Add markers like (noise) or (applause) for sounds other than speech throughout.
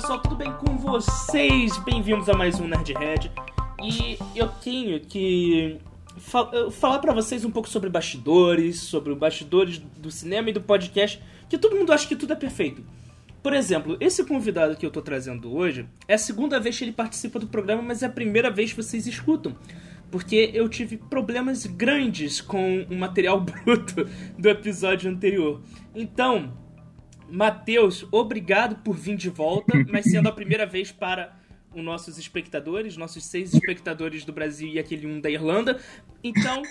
pessoal, tudo bem com vocês? Bem-vindos a mais um Nerdhead. E eu tenho que fal falar para vocês um pouco sobre bastidores, sobre bastidores do cinema e do podcast, que todo mundo acha que tudo é perfeito. Por exemplo, esse convidado que eu tô trazendo hoje é a segunda vez que ele participa do programa, mas é a primeira vez que vocês escutam. Porque eu tive problemas grandes com o material (laughs) bruto do episódio anterior. Então, Matheus, obrigado por vir de volta, (laughs) mas sendo a primeira vez para os nossos espectadores, nossos seis espectadores do Brasil e aquele um da Irlanda. Então,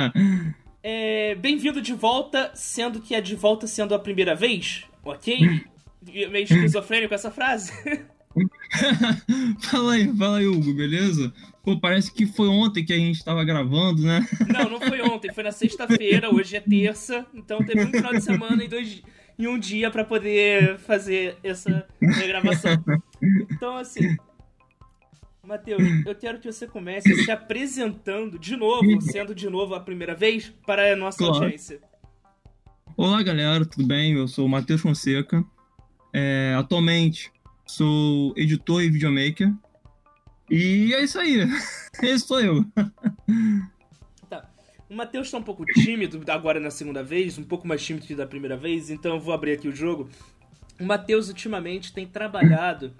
(laughs) é, bem-vindo de volta, sendo que é de volta sendo a primeira vez, ok? Meio esquizofrênico essa frase. (laughs) fala aí, fala aí, Hugo, beleza? Pô, parece que foi ontem que a gente tava gravando, né? Não, não foi ontem, foi na sexta-feira, hoje é terça, então teve um final de semana e dois em um dia para poder fazer essa gravação. Então, assim, Matheus, eu quero que você comece se apresentando de novo, sendo de novo a primeira vez, para a nossa claro. audiência. Olá, galera, tudo bem? Eu sou o Matheus Fonseca. É, atualmente sou editor e videomaker. E é isso aí. (laughs) Esse sou eu. O Matheus tá um pouco tímido agora na segunda vez, um pouco mais tímido que da primeira vez, então eu vou abrir aqui o jogo. O Matheus ultimamente tem trabalhado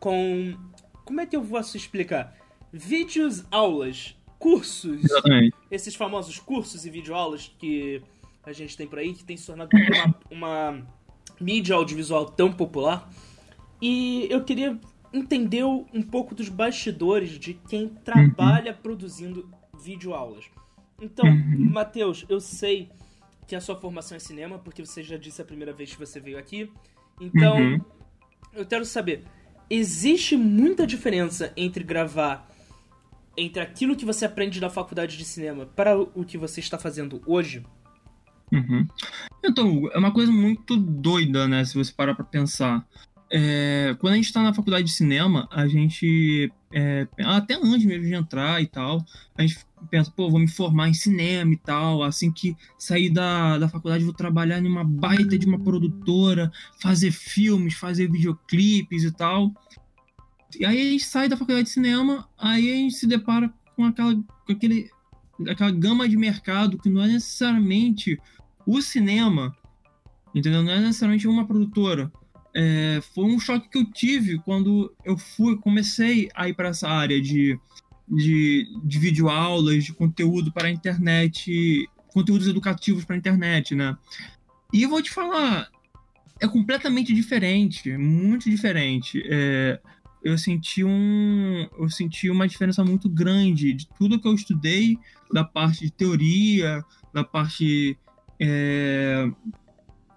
com. Como é que eu posso explicar? Vídeos, aulas, cursos. Exatamente. Esses famosos cursos e videoaulas que a gente tem por aí, que tem se tornado uma, uma mídia audiovisual tão popular. E eu queria entender um pouco dos bastidores de quem trabalha uhum. produzindo videoaulas. Então, uhum. Matheus, eu sei que a sua formação é cinema, porque você já disse a primeira vez que você veio aqui. Então, uhum. eu quero saber, existe muita diferença entre gravar entre aquilo que você aprende na faculdade de cinema para o que você está fazendo hoje? Uhum. Então, é uma coisa muito doida, né? Se você parar pra pensar. É, quando a gente está na faculdade de cinema, a gente, é, até antes mesmo de entrar e tal, a gente pensa, pô, vou me formar em cinema e tal, assim que sair da, da faculdade vou trabalhar em uma baita de uma produtora, fazer filmes, fazer videoclipes e tal. E aí a gente sai da faculdade de cinema, aí a gente se depara com aquela, com aquele, aquela gama de mercado que não é necessariamente o cinema, entendeu? Não é necessariamente uma produtora é, foi um choque que eu tive quando eu fui, comecei a ir para essa área de, de, de videoaulas, de conteúdo para a internet, conteúdos educativos para a internet, né? E eu vou te falar, é completamente diferente, muito diferente. É, eu senti um, eu senti uma diferença muito grande de tudo que eu estudei, da parte de teoria, da parte é,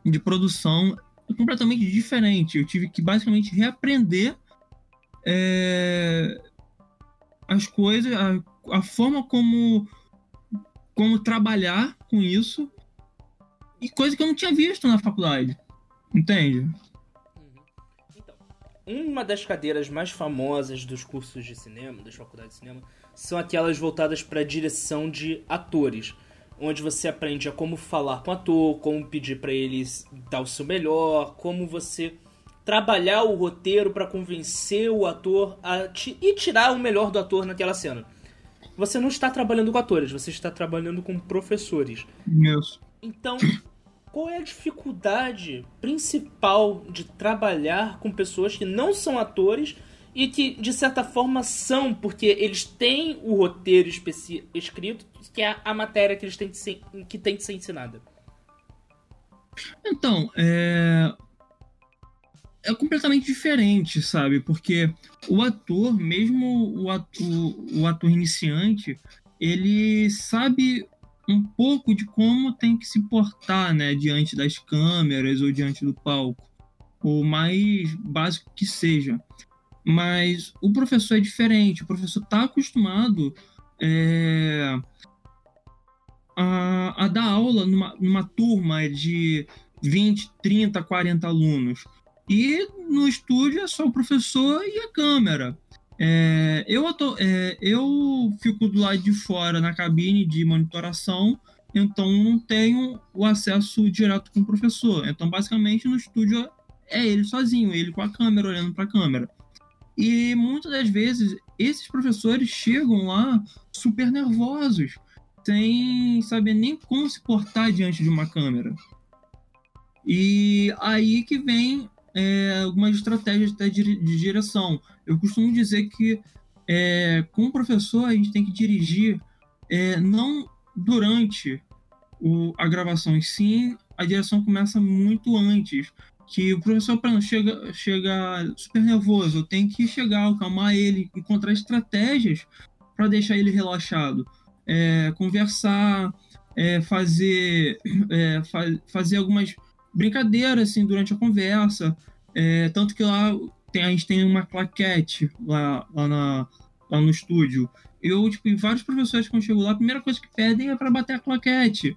de produção completamente diferente. Eu tive que basicamente reaprender é, as coisas, a, a, forma como, como trabalhar com isso e coisa que eu não tinha visto na faculdade. Entende? Uhum. Então, uma das cadeiras mais famosas dos cursos de cinema, das faculdades de cinema, são aquelas voltadas para a direção de atores onde você aprende a como falar com o ator, como pedir para eles dar o seu melhor, como você trabalhar o roteiro para convencer o ator a ti e tirar o melhor do ator naquela cena. Você não está trabalhando com atores, você está trabalhando com professores. Isso. Então, qual é a dificuldade principal de trabalhar com pessoas que não são atores e que de certa forma são, porque eles têm o roteiro escrito, que é a matéria que eles têm de ser, que tem de ser ensinada. Então, é é completamente diferente, sabe? Porque o ator, mesmo o ator, o ator iniciante, ele sabe um pouco de como tem que se portar, né, diante das câmeras ou diante do palco, o mais básico que seja. Mas o professor é diferente, o professor está acostumado é, a, a, dar aula numa, numa turma de 20, 30, 40 alunos. E no estúdio é só o professor e a câmera. É, eu, é, eu fico do lado de fora na cabine de monitoração, então não tenho o acesso direto com o professor. Então, basicamente, no estúdio é ele sozinho, ele com a câmera, olhando para a câmera. E muitas das vezes esses professores chegam lá super nervosos, sem saber nem como se portar diante de uma câmera. E aí que vem é, algumas estratégias de direção. Eu costumo dizer que é, com o professor a gente tem que dirigir é, não durante o, a gravação, e sim a direção começa muito antes. Que o professor exemplo, chega, chega super nervoso, eu tenho que chegar, acalmar ele, encontrar estratégias para deixar ele relaxado. É, conversar, é, fazer, é, fa fazer algumas brincadeiras assim, durante a conversa. É, tanto que lá tem, a gente tem uma claquete lá, lá, na, lá no estúdio. Eu, tipo, vários professores, quando chego lá, a primeira coisa que pedem é para bater a claquete.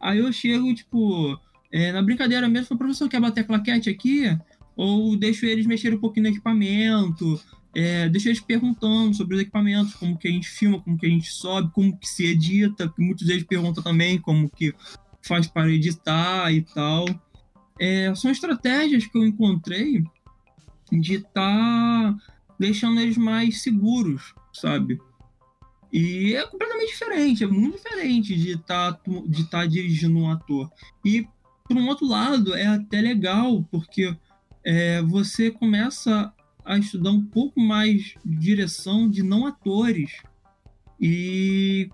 Aí eu chego, tipo, é, na brincadeira mesmo, o professor quer bater a claquete aqui? Ou deixo eles mexerem um pouquinho no equipamento, é, deixo eles perguntando sobre os equipamentos, como que a gente filma, como que a gente sobe, como que se edita, porque muitos deles perguntam também como que faz para editar e tal. É, são estratégias que eu encontrei de estar tá deixando eles mais seguros, sabe? E é completamente diferente, é muito diferente de estar tá, de tá dirigindo um ator. E, por um outro lado, é até legal, porque é, você começa a estudar um pouco mais de direção de não atores. E,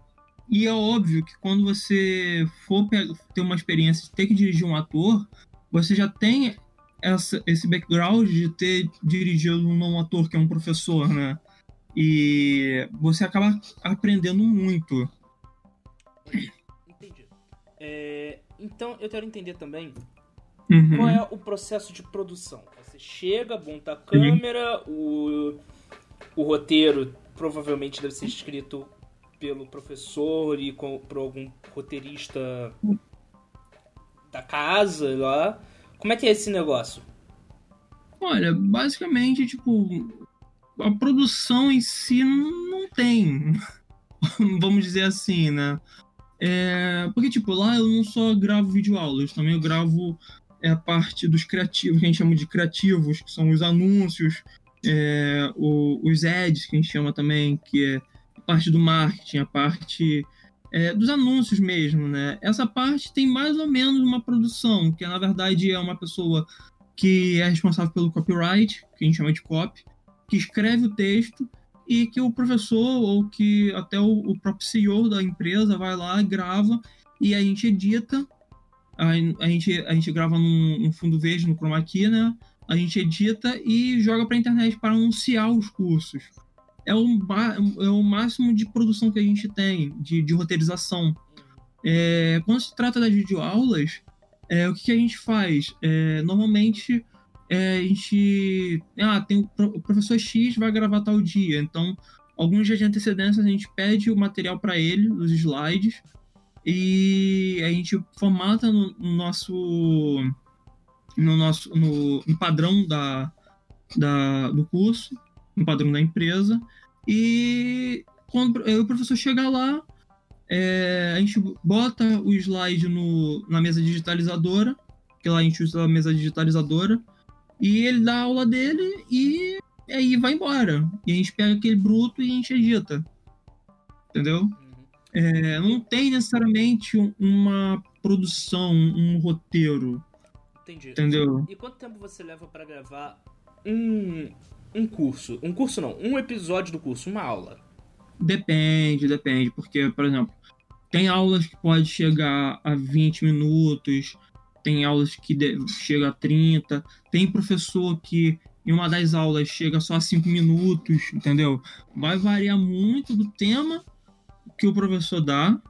e é óbvio que quando você for ter uma experiência de ter que dirigir um ator, você já tem essa, esse background de ter dirigido um não ator que é um professor, né? E você acaba aprendendo muito. Entendi. É, então eu quero entender também uhum. qual é o processo de produção. Você chega, monta a câmera, o, o roteiro provavelmente deve ser escrito pelo professor e com, por algum roteirista da casa lá. Como é que é esse negócio? Olha, basicamente, tipo, a produção em si não tem. (laughs) Vamos dizer assim, né? É, porque, tipo, lá eu não só gravo videoaulas, também eu gravo é, a parte dos criativos, que a gente chama de criativos, que são os anúncios, é, o, os ads, que a gente chama também, que é a parte do marketing, a parte é, dos anúncios mesmo, né? Essa parte tem mais ou menos uma produção, que na verdade é uma pessoa que é responsável pelo copyright, que a gente chama de copy, que escreve o texto e que o professor ou que até o, o próprio CEO da empresa vai lá, grava e a gente edita. A, a gente, a gente grava num, num, fundo verde no chroma key, né? A gente edita e joga para a internet para anunciar os cursos é o, é o máximo de produção que a gente tem, de, de roteirização. É, quando se trata das videoaulas, é, o que, que, a gente faz? É, normalmente, é, a gente... Ah, tem o, professor X vai gravar tal dia, então, alguns dias de antecedência, a gente pede o material para ele, os slides, e a gente formata no, no nosso no nosso no, no padrão da, da, do curso no padrão da empresa. E quando o professor chega lá, é, a gente bota o slide no, na mesa digitalizadora, que lá a gente usa a mesa digitalizadora, e ele dá a aula dele e aí vai embora. E a gente pega aquele bruto e a gente edita. Entendeu? Uhum. É, não tem necessariamente uma produção, um roteiro. Entendi. Entendeu? E quanto tempo você leva para gravar um, um curso. Um curso não, um episódio do curso, uma aula. Depende, depende. Porque, por exemplo, tem aulas que pode chegar a 20 minutos, tem aulas que chega a 30, tem professor que em uma das aulas chega só a 5 minutos, entendeu? Vai variar muito do tema que o professor dá,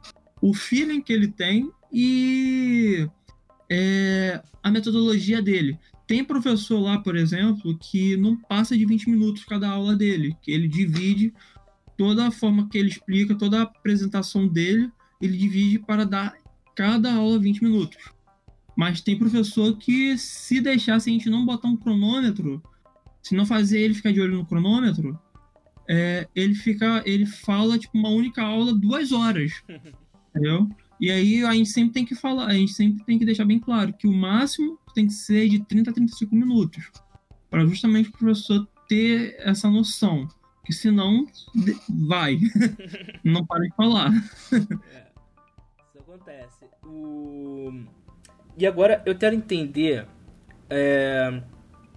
o feeling que ele tem e é, a metodologia dele. Tem professor lá, por exemplo, que não passa de 20 minutos cada aula dele, que ele divide toda a forma que ele explica, toda a apresentação dele, ele divide para dar cada aula 20 minutos. Mas tem professor que, se deixasse a gente não botar um cronômetro, se não fazer ele ficar de olho no cronômetro, é, ele fica, ele fala tipo uma única aula duas horas, (laughs) entendeu? E aí a gente sempre tem que falar, a gente sempre tem que deixar bem claro que o máximo tem que ser de 30 a 35 minutos. Para justamente o professor ter essa noção. Que senão vai. (laughs) não para de falar. É, isso acontece. O... E agora eu quero entender é,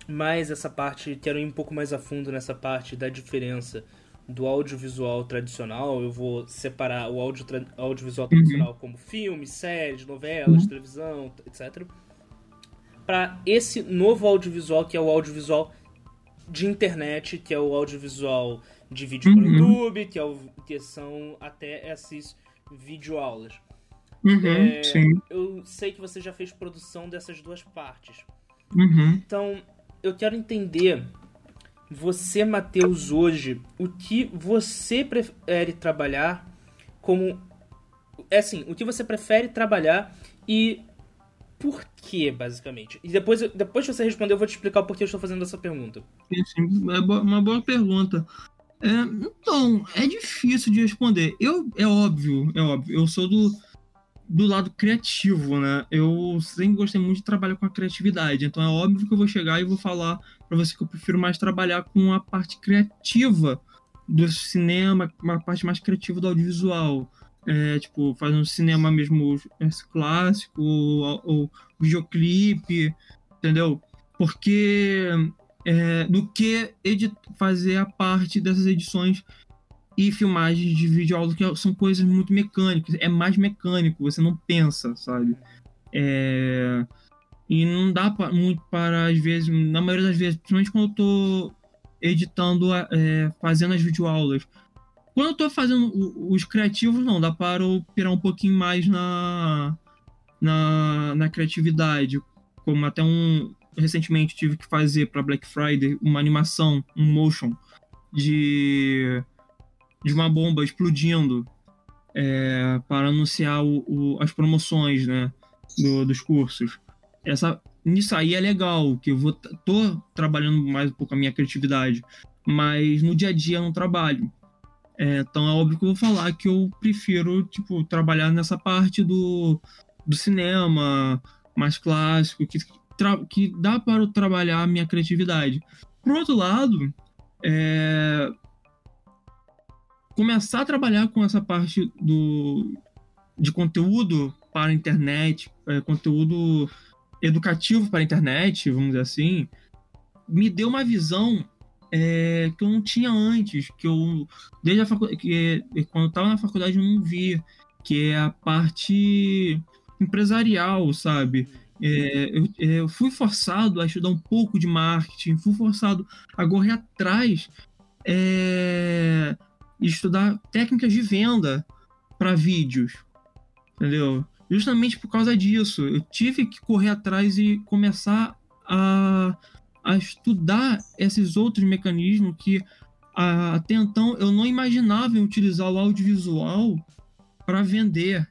mais essa parte, quero ir um pouco mais a fundo nessa parte da diferença do audiovisual tradicional, eu vou separar o audio audiovisual uhum. tradicional uhum. como filmes, séries, novelas, uhum. televisão, etc. Para esse novo audiovisual que é o audiovisual de internet, que é o audiovisual de vídeo uhum. para YouTube, que, é o, que são até essas videoaulas. Uhum, é, eu sei que você já fez produção dessas duas partes. Uhum. Então, eu quero entender você, Matheus, hoje, o que você prefere trabalhar como. É assim, o que você prefere trabalhar e por quê, basicamente? E depois, depois que você responder, eu vou te explicar o porquê eu estou fazendo essa pergunta. Sim, sim, é uma boa pergunta. É, então, é difícil de responder. Eu, é óbvio, é óbvio. Eu sou do, do lado criativo, né? Eu sempre gostei muito de trabalhar com a criatividade. Então é óbvio que eu vou chegar e vou falar para você que eu prefiro mais trabalhar com a parte criativa do cinema, uma parte mais criativa do audiovisual. É, tipo, fazendo cinema mesmo clássico, ou, ou videoclipe, entendeu? Porque é, do que fazer a parte dessas edições e filmagens de vídeo aula que são coisas muito mecânicas, é mais mecânico, você não pensa, sabe? É... E não dá pra, muito para, às vezes, na maioria das vezes, principalmente quando eu tô editando, é, fazendo as videoaulas. Quando eu tô fazendo os criativos, não, dá para eu pirar um pouquinho mais na, na, na criatividade. Como até um. Recentemente tive que fazer para Black Friday uma animação, um motion de de uma bomba explodindo é, para anunciar o, o, as promoções né, do, dos cursos. Essa, nisso aí é legal, que eu vou tô trabalhando mais um pouco a minha criatividade, mas no dia a dia eu não trabalho. É, então é óbvio que eu vou falar que eu prefiro tipo trabalhar nessa parte do, do cinema mais clássico, que, que dá para trabalhar a minha criatividade. Por outro lado, é, começar a trabalhar com essa parte do, de conteúdo para a internet, é, conteúdo educativo para a internet, vamos dizer assim, me deu uma visão é, que eu não tinha antes, que eu desde a faculdade, que quando eu estava na faculdade eu não via, que é a parte empresarial, sabe? É, eu, é, eu, fui forçado a estudar um pouco de marketing, fui forçado a correr atrás é, estudar técnicas de venda para vídeos, entendeu? Justamente por causa disso, eu tive que correr atrás e começar a, a estudar esses outros mecanismos que a, até então eu não imaginava utilizar o audiovisual para vender,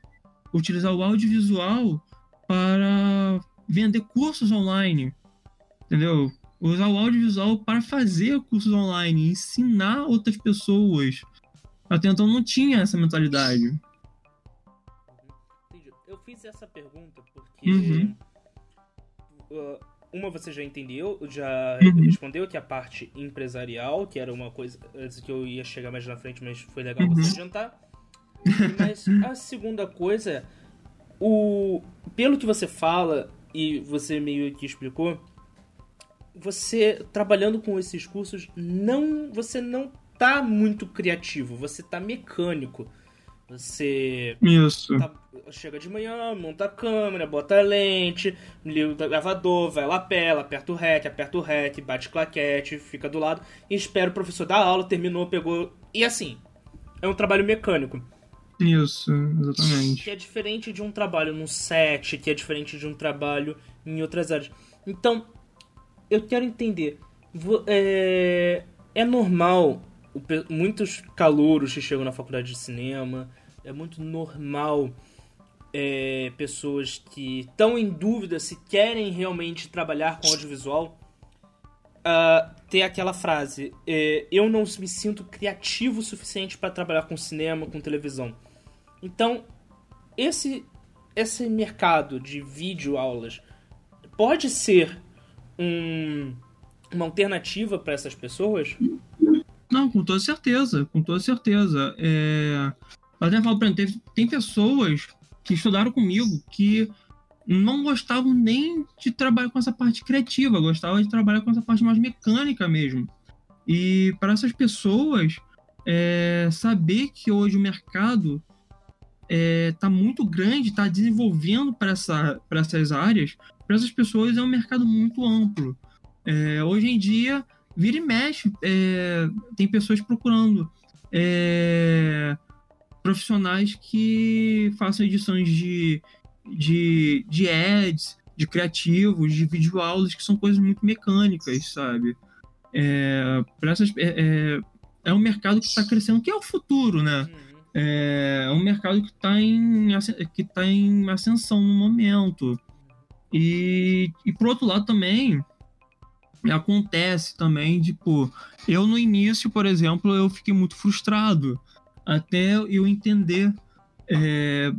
utilizar o audiovisual para vender cursos online, entendeu? Usar o audiovisual para fazer cursos online, ensinar outras pessoas até então não tinha essa mentalidade. Eu fiz essa pergunta porque. Uhum. Uh, uma você já entendeu, já uhum. respondeu que a parte empresarial, que era uma coisa antes que eu ia chegar mais na frente, mas foi legal uhum. você adiantar. (laughs) Mas a segunda coisa, o pelo que você fala e você meio que explicou, você trabalhando com esses cursos, não você não tá muito criativo, você tá mecânico. Você Isso. Tá, chega de manhã, monta a câmera, bota a lente, liga o gravador, vai lapela, aperta o REC, aperta o REC, bate claquete, fica do lado e espera o professor dar aula, terminou, pegou. E assim, é um trabalho mecânico. Isso, exatamente. Que é diferente de um trabalho no set, que é diferente de um trabalho em outras áreas. Então, eu quero entender. É, é normal muitos calouros que chegam na faculdade de cinema, é muito normal é, pessoas que estão em dúvida se querem realmente trabalhar com audiovisual uh, ter aquela frase: é, eu não me sinto criativo o suficiente para trabalhar com cinema, com televisão. Então, esse, esse mercado de vídeo aulas pode ser um, uma alternativa para essas pessoas? Não, com toda certeza, com toda certeza. É... Até falo pra mim, tem, tem pessoas que estudaram comigo que não gostavam nem de trabalhar com essa parte criativa, gostavam de trabalhar com essa parte mais mecânica mesmo. E para essas pessoas, é, saber que hoje o mercado está é, tá muito grande, está desenvolvendo para essa, essas áreas, para essas pessoas é um mercado muito amplo. É, hoje em dia, vira e mexe, é, tem pessoas procurando é, profissionais que façam edições de, de, de ads, de criativos, de videoaulas, que são coisas muito mecânicas, sabe? É, essas, é, é, é um mercado que está crescendo, que é o futuro, né? Uhum. É, é um mercado que está em, que tá em ascensão no momento. E, e por outro lado também, acontece também, tipo, eu no início, por exemplo, eu fiquei muito frustrado até eu entender é,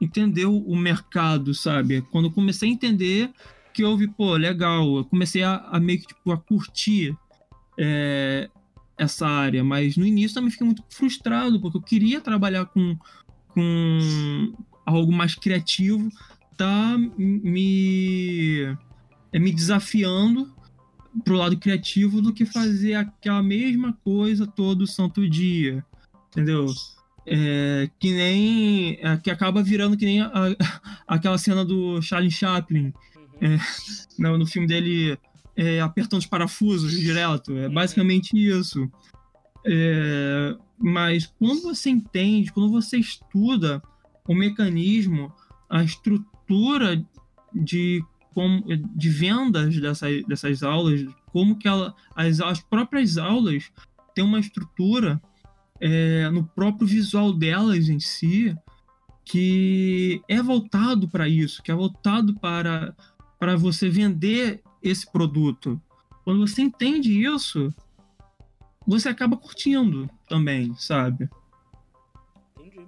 entender o mercado, sabe? Quando eu comecei a entender que houve, pô, legal, eu comecei a, a meio que tipo, a curtir é, essa área, mas no início também fiquei muito frustrado, porque eu queria trabalhar com, com algo mais criativo, tá me, me desafiando pro lado criativo do que fazer aquela mesma coisa todo santo dia, entendeu? É, que nem é, que acaba virando que nem a, a, aquela cena do Charlie Chaplin uhum. é, (laughs) no, no, filme dele é, apertando os parafusos direto é uhum. basicamente isso é, mas quando você entende quando você estuda o mecanismo a estrutura de como, de vendas dessas, dessas aulas, como que ela, as, as próprias aulas têm uma estrutura é, no próprio visual delas em si que é voltado para isso, que é voltado para, para você vender esse produto. Quando você entende isso, você acaba curtindo também, sabe? Entendi.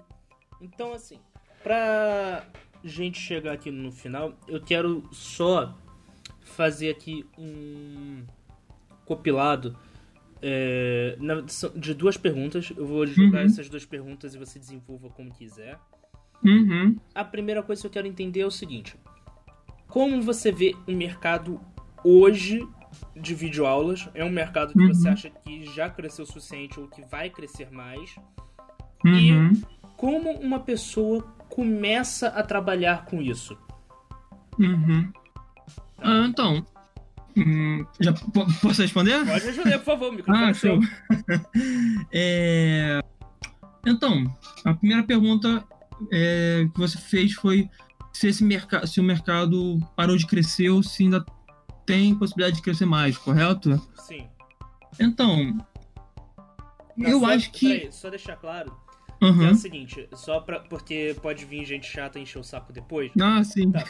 Então, assim, para gente chegar aqui no final, eu quero só fazer aqui um compilado é, de duas perguntas. Eu vou jogar uhum. essas duas perguntas e você desenvolva como quiser. Uhum. A primeira coisa que eu quero entender é o seguinte: como você vê o mercado hoje de videoaulas? É um mercado que uhum. você acha que já cresceu o suficiente ou que vai crescer mais? E uhum. como uma pessoa começa a trabalhar com isso? Uhum. Ah, então. Hum, já posso responder? Pode responder, por favor, microfone ah, show. (laughs) é... Então, a primeira pergunta é, que você fez foi se, esse mercado, se o mercado parou de crescer ou se ainda tem possibilidade de crescer mais, correto? Sim. Então, Não, eu só, acho que. Peraí, só deixar claro Uhum. é o seguinte, só pra, porque pode vir gente chata e encher o saco depois. Ah, sim. Tá.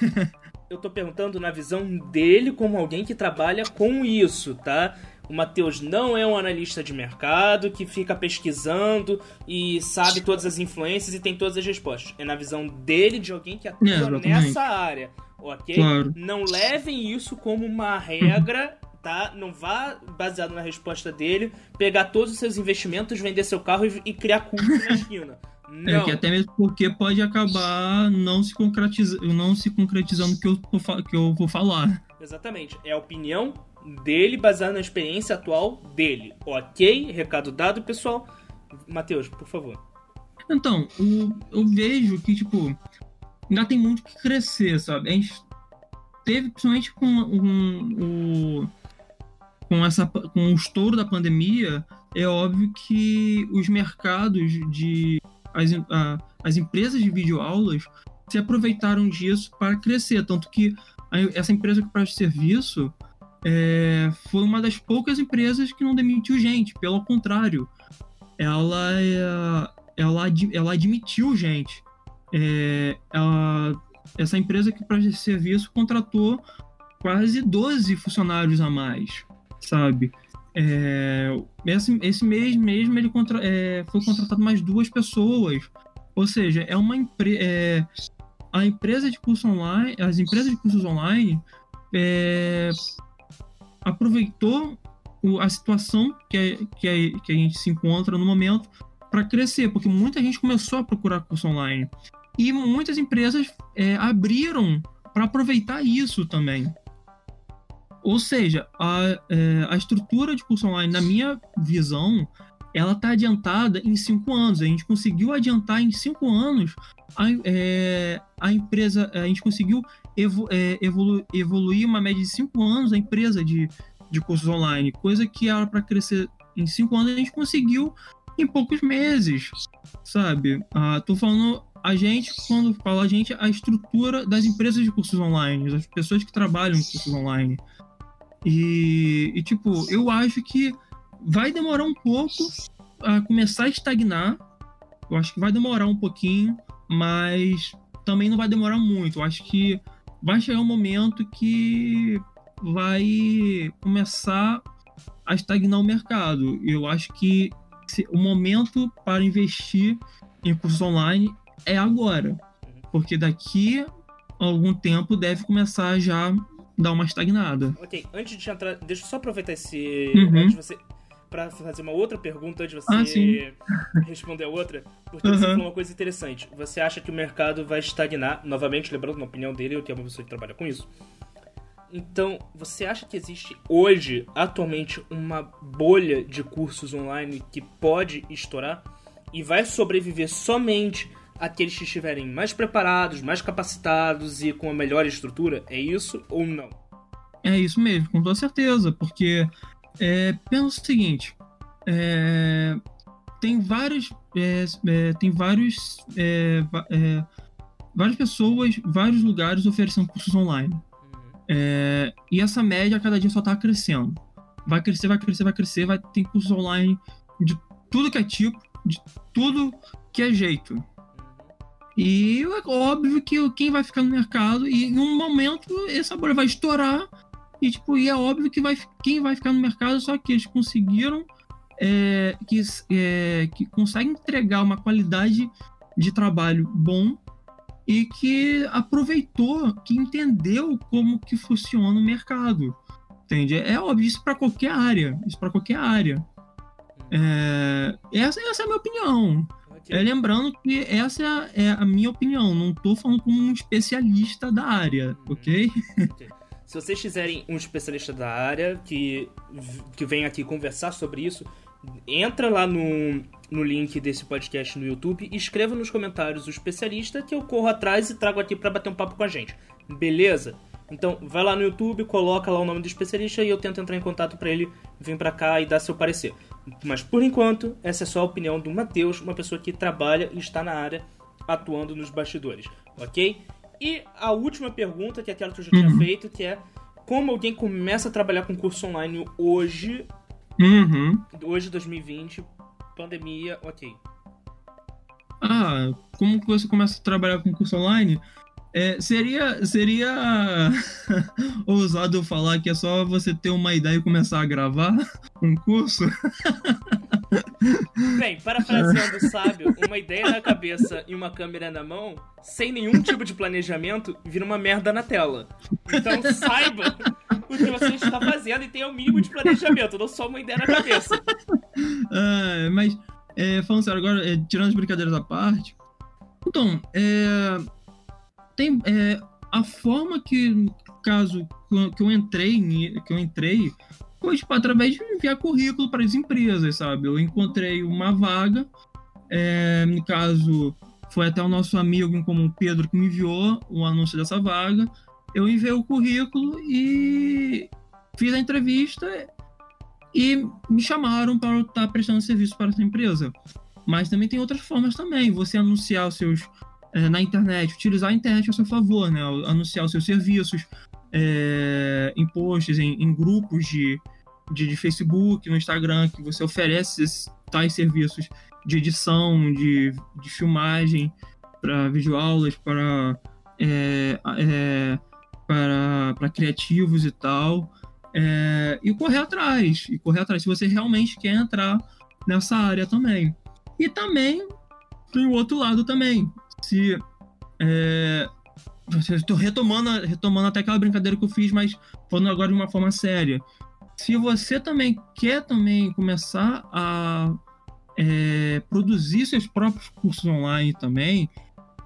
Eu tô perguntando na visão dele como alguém que trabalha com isso, tá? O Matheus não é um analista de mercado que fica pesquisando e sabe todas as influências e tem todas as respostas. É na visão dele de alguém que atua é, nessa área, ok? Claro. Não levem isso como uma regra tá? Não vá baseado na resposta dele, pegar todos os seus investimentos, vender seu carro e, e criar culto na (laughs) esquina. Não. É que até mesmo porque pode acabar não se, concretiza, não se concretizando o que eu, que eu vou falar. Exatamente. É a opinião dele baseada na experiência atual dele. Ok? Recado dado, pessoal. Matheus, por favor. Então, o, eu vejo que, tipo, ainda tem muito que crescer, sabe? A gente teve, principalmente com o, com, essa, com o estouro da pandemia, é óbvio que os mercados de. as, a, as empresas de videoaulas se aproveitaram disso para crescer. Tanto que a, essa empresa que presta serviço é, foi uma das poucas empresas que não demitiu gente. Pelo contrário, ela, ela, ela admitiu gente. É, ela, essa empresa que presta serviço contratou quase 12 funcionários a mais sabe? É, esse, esse mês mesmo ele contra, é, foi contratado mais duas pessoas Ou seja, é uma empresa. É, a empresa de curso online, as empresas de cursos online é, aproveitou a situação que, é, que, é, que a gente se encontra no momento para crescer, porque muita gente começou a procurar curso online. E muitas empresas abriram para aproveitar isso também. Ou seja, a, é, a estrutura de curso online, na minha visão, ela está adiantada em cinco anos. A gente conseguiu adiantar em cinco anos a, é, a empresa, a gente conseguiu é, evolu, evoluir uma média de cinco anos a empresa de, de cursos online, coisa que era para crescer em cinco anos a gente conseguiu em poucos meses, sabe? Ah, tô falando a gente, quando falo a gente, a estrutura das empresas de cursos online, as pessoas que trabalham em cursos online. E, e, tipo, eu acho que vai demorar um pouco a começar a estagnar. Eu acho que vai demorar um pouquinho, mas também não vai demorar muito. Eu acho que vai chegar um momento que vai começar a estagnar o mercado. Eu acho que o momento para investir em cursos online é agora. Porque daqui a algum tempo deve começar já dar uma estagnada. Ok, antes de entrar, deixa eu só aproveitar esse. Uhum. Antes de você. Pra fazer uma outra pergunta antes de você ah, (laughs) responder a outra, porque uhum. você falou uma coisa interessante. Você acha que o mercado vai estagnar, novamente, lembrando uma opinião dele, eu tenho uma pessoa que trabalha com isso. Então, você acha que existe hoje, atualmente, uma bolha de cursos online que pode estourar e vai sobreviver somente aqueles que estiverem mais preparados, mais capacitados e com a melhor estrutura? É isso ou não? É isso mesmo, com toda certeza, porque é, pensa o seguinte: é, tem vários, é, é tem vários, é, é, várias pessoas, vários lugares oferecendo cursos online. Uhum. e essa média cada dia só está crescendo. Vai crescer, vai crescer, vai crescer, vai ter cursos online de tudo que é tipo, de tudo que é jeito. E é óbvio que quem vai ficar no mercado, e em um momento essa bolha vai estourar, e, tipo, e é óbvio que vai, quem vai ficar no mercado só que eles conseguiram, é, que, é, que conseguem entregar uma qualidade de trabalho bom e que aproveitou, que entendeu como que funciona o mercado. Entende? É óbvio, isso para qualquer área. Isso para qualquer área. É, essa, essa é a minha opinião. É, lembrando que essa é a minha opinião, não estou falando como um especialista da área, uhum. ok? Se vocês quiserem um especialista da área que, que vem aqui conversar sobre isso, entra lá no, no link desse podcast no YouTube e escreva nos comentários o especialista que eu corro atrás e trago aqui para bater um papo com a gente. Beleza? Então, vai lá no YouTube, coloca lá o nome do especialista e eu tento entrar em contato para ele vir para cá e dar seu parecer. Mas por enquanto, essa é só a opinião do Matheus, uma pessoa que trabalha e está na área atuando nos bastidores, ok? E a última pergunta, que é aquela que eu já tinha uhum. feito, que é como alguém começa a trabalhar com curso online hoje, uhum. hoje 2020, pandemia, ok. Ah, como que você começa a trabalhar com curso online? É, seria seria (laughs) ousado falar que é só você ter uma ideia e começar a gravar (laughs) um curso? Bem, parafraseando o sábio, uma ideia na cabeça e uma câmera na mão, sem nenhum tipo de planejamento, vira uma merda na tela. Então saiba o que você está fazendo e tenha o mínimo de planejamento, não só uma ideia na cabeça. Ah, mas, é, falando sério, agora, é, tirando as brincadeiras à parte, então, é tem é, a forma que caso que eu entrei que eu entrei foi tipo, através de enviar currículo para as empresas, sabe? Eu encontrei uma vaga, é, no caso foi até o nosso amigo em comum Pedro que me enviou o anúncio dessa vaga. Eu enviei o currículo e fiz a entrevista e me chamaram para estar prestando serviço para essa empresa. Mas também tem outras formas também, você anunciar os seus é, na internet, utilizar a internet a seu favor, né? Anunciar os seus serviços é, em posts, em, em grupos de, de, de, Facebook, no Instagram, que você oferece tais serviços de edição, de, de filmagem, para videoaulas, para, é, é, para, para criativos e tal. É, e correr atrás, e correr atrás, se você realmente quer entrar nessa área também. E também tem o outro lado também. Se. É, Estou retomando, retomando até aquela brincadeira que eu fiz, mas falando agora de uma forma séria. Se você também quer também começar a é, produzir seus próprios cursos online também,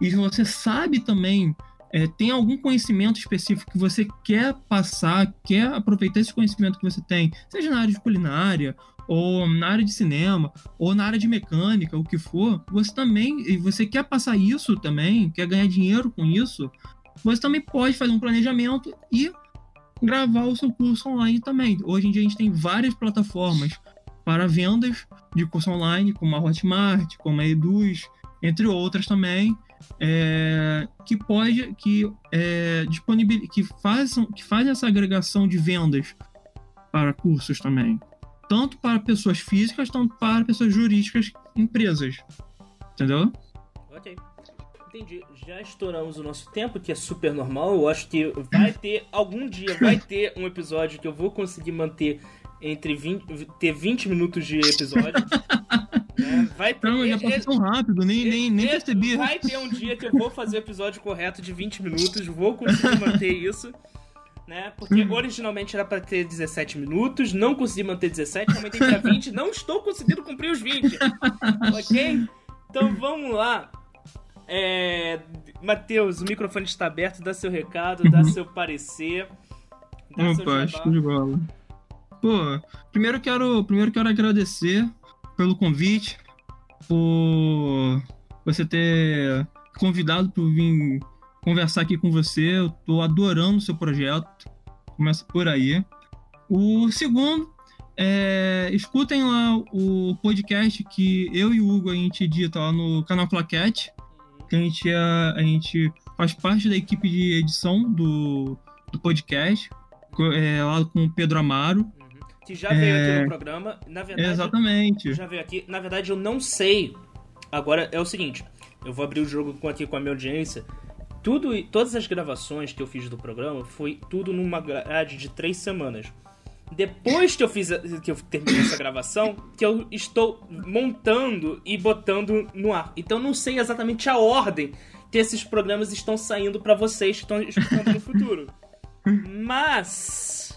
e você sabe também, é, tem algum conhecimento específico que você quer passar, quer aproveitar esse conhecimento que você tem, seja na área de culinária, ou na área de cinema, ou na área de mecânica, o que for, você também, e você quer passar isso também, quer ganhar dinheiro com isso, você também pode fazer um planejamento e gravar o seu curso online também. Hoje em dia a gente tem várias plataformas para vendas de curso online, como a Hotmart, como a Eduz, entre outras também, é, que pode que é, disponibil, que façam que fazem essa agregação de vendas para cursos também tanto para pessoas físicas, tanto para pessoas jurídicas, empresas. Entendeu? Ok. Entendi. Já estouramos o nosso tempo, que é super normal. Eu acho que vai ter, algum dia, vai ter um episódio que eu vou conseguir manter entre 20, ter 20 minutos de episódio. (laughs) É, vai ter, Não, já passou tão rápido, nem, nem, nem percebi. Vai ter um dia que eu vou fazer o episódio correto de 20 minutos, vou conseguir manter isso né? Porque uhum. originalmente era para ter 17 minutos, não consegui manter 17, aumentei para 20, não estou conseguindo cumprir os 20. ok? Então vamos lá. É... Matheus, o microfone está aberto, dá seu recado, dá uhum. seu parecer. Dá Opa, show de bola. Pô, primeiro quero, primeiro quero agradecer pelo convite, por você ter convidado para vir conversar aqui com você. Eu tô adorando o seu projeto. Começa por aí. O segundo, é, escutem lá o podcast que eu e o Hugo a gente edita lá no canal Claquete. Que a gente, a, é, a gente faz parte da equipe de edição do, do podcast. É, lá com o Pedro Amaro. Que já veio é... aqui no programa. Na verdade, Exatamente. Já veio aqui. Na verdade, eu não sei. Agora é o seguinte. Eu vou abrir o jogo aqui com a minha audiência tudo, todas as gravações que eu fiz do programa foi tudo numa grade de três semanas. Depois que eu fiz que eu terminei essa gravação, que eu estou montando e botando no ar. Então não sei exatamente a ordem que esses programas estão saindo para vocês que estão escutando no futuro. (laughs) Mas,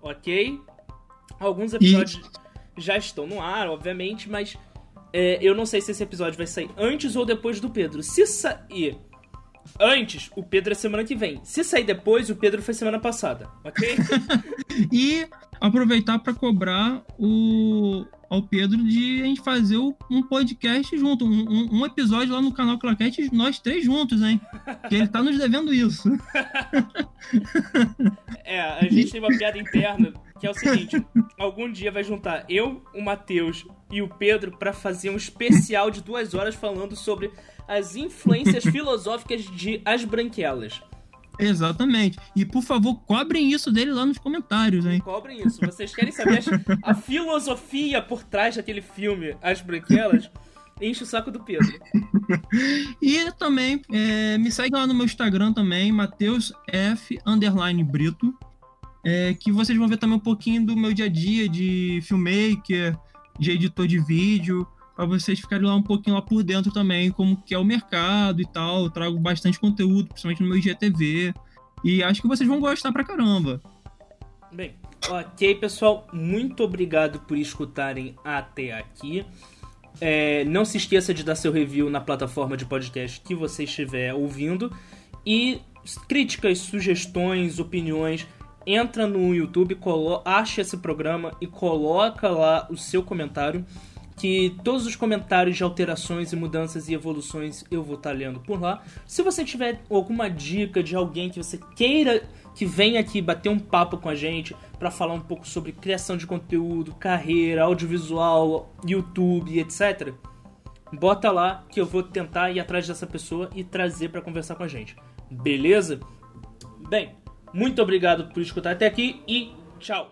ok, alguns episódios e... já estão no ar, obviamente, mas é, eu não sei se esse episódio vai sair antes ou depois do Pedro. Se sair Antes, o Pedro é semana que vem. Se sair depois, o Pedro foi semana passada, ok? (laughs) e aproveitar para cobrar o ao Pedro de a gente fazer um podcast junto, um, um episódio lá no canal Claquete, nós três juntos, hein? Que ele tá nos devendo isso. (laughs) é, a gente tem uma piada interna que é o seguinte: (laughs) algum dia vai juntar eu, o Matheus e o Pedro para fazer um especial de duas horas falando sobre as influências (laughs) filosóficas de As Branquelas. Exatamente. E por favor, cobrem isso dele lá nos comentários, hein? Cobrem isso. Vocês querem saber a filosofia por trás daquele filme, As Branquelas? Enche o saco do Pedro. (laughs) e também é, me segue lá no meu Instagram também, Matheus F Brito. É, que vocês vão ver também um pouquinho do meu dia a dia de filmmaker, de editor de vídeo para vocês ficarem lá um pouquinho lá por dentro também, como que é o mercado e tal. Eu trago bastante conteúdo, principalmente no meu IGTV. E acho que vocês vão gostar pra caramba. Bem, ok, pessoal. Muito obrigado por escutarem até aqui. É, não se esqueça de dar seu review na plataforma de podcast que você estiver ouvindo. E críticas, sugestões, opiniões, entra no YouTube, acha esse programa e coloca lá o seu comentário que todos os comentários de alterações e mudanças e evoluções eu vou estar tá lendo por lá. Se você tiver alguma dica de alguém que você queira que venha aqui bater um papo com a gente para falar um pouco sobre criação de conteúdo, carreira, audiovisual, YouTube, etc. Bota lá que eu vou tentar ir atrás dessa pessoa e trazer para conversar com a gente. Beleza? Bem, muito obrigado por escutar até aqui e tchau.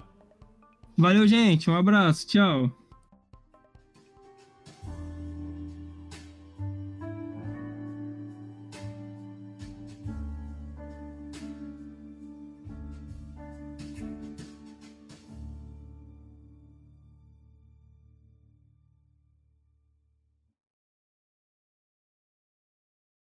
Valeu, gente. Um abraço. Tchau.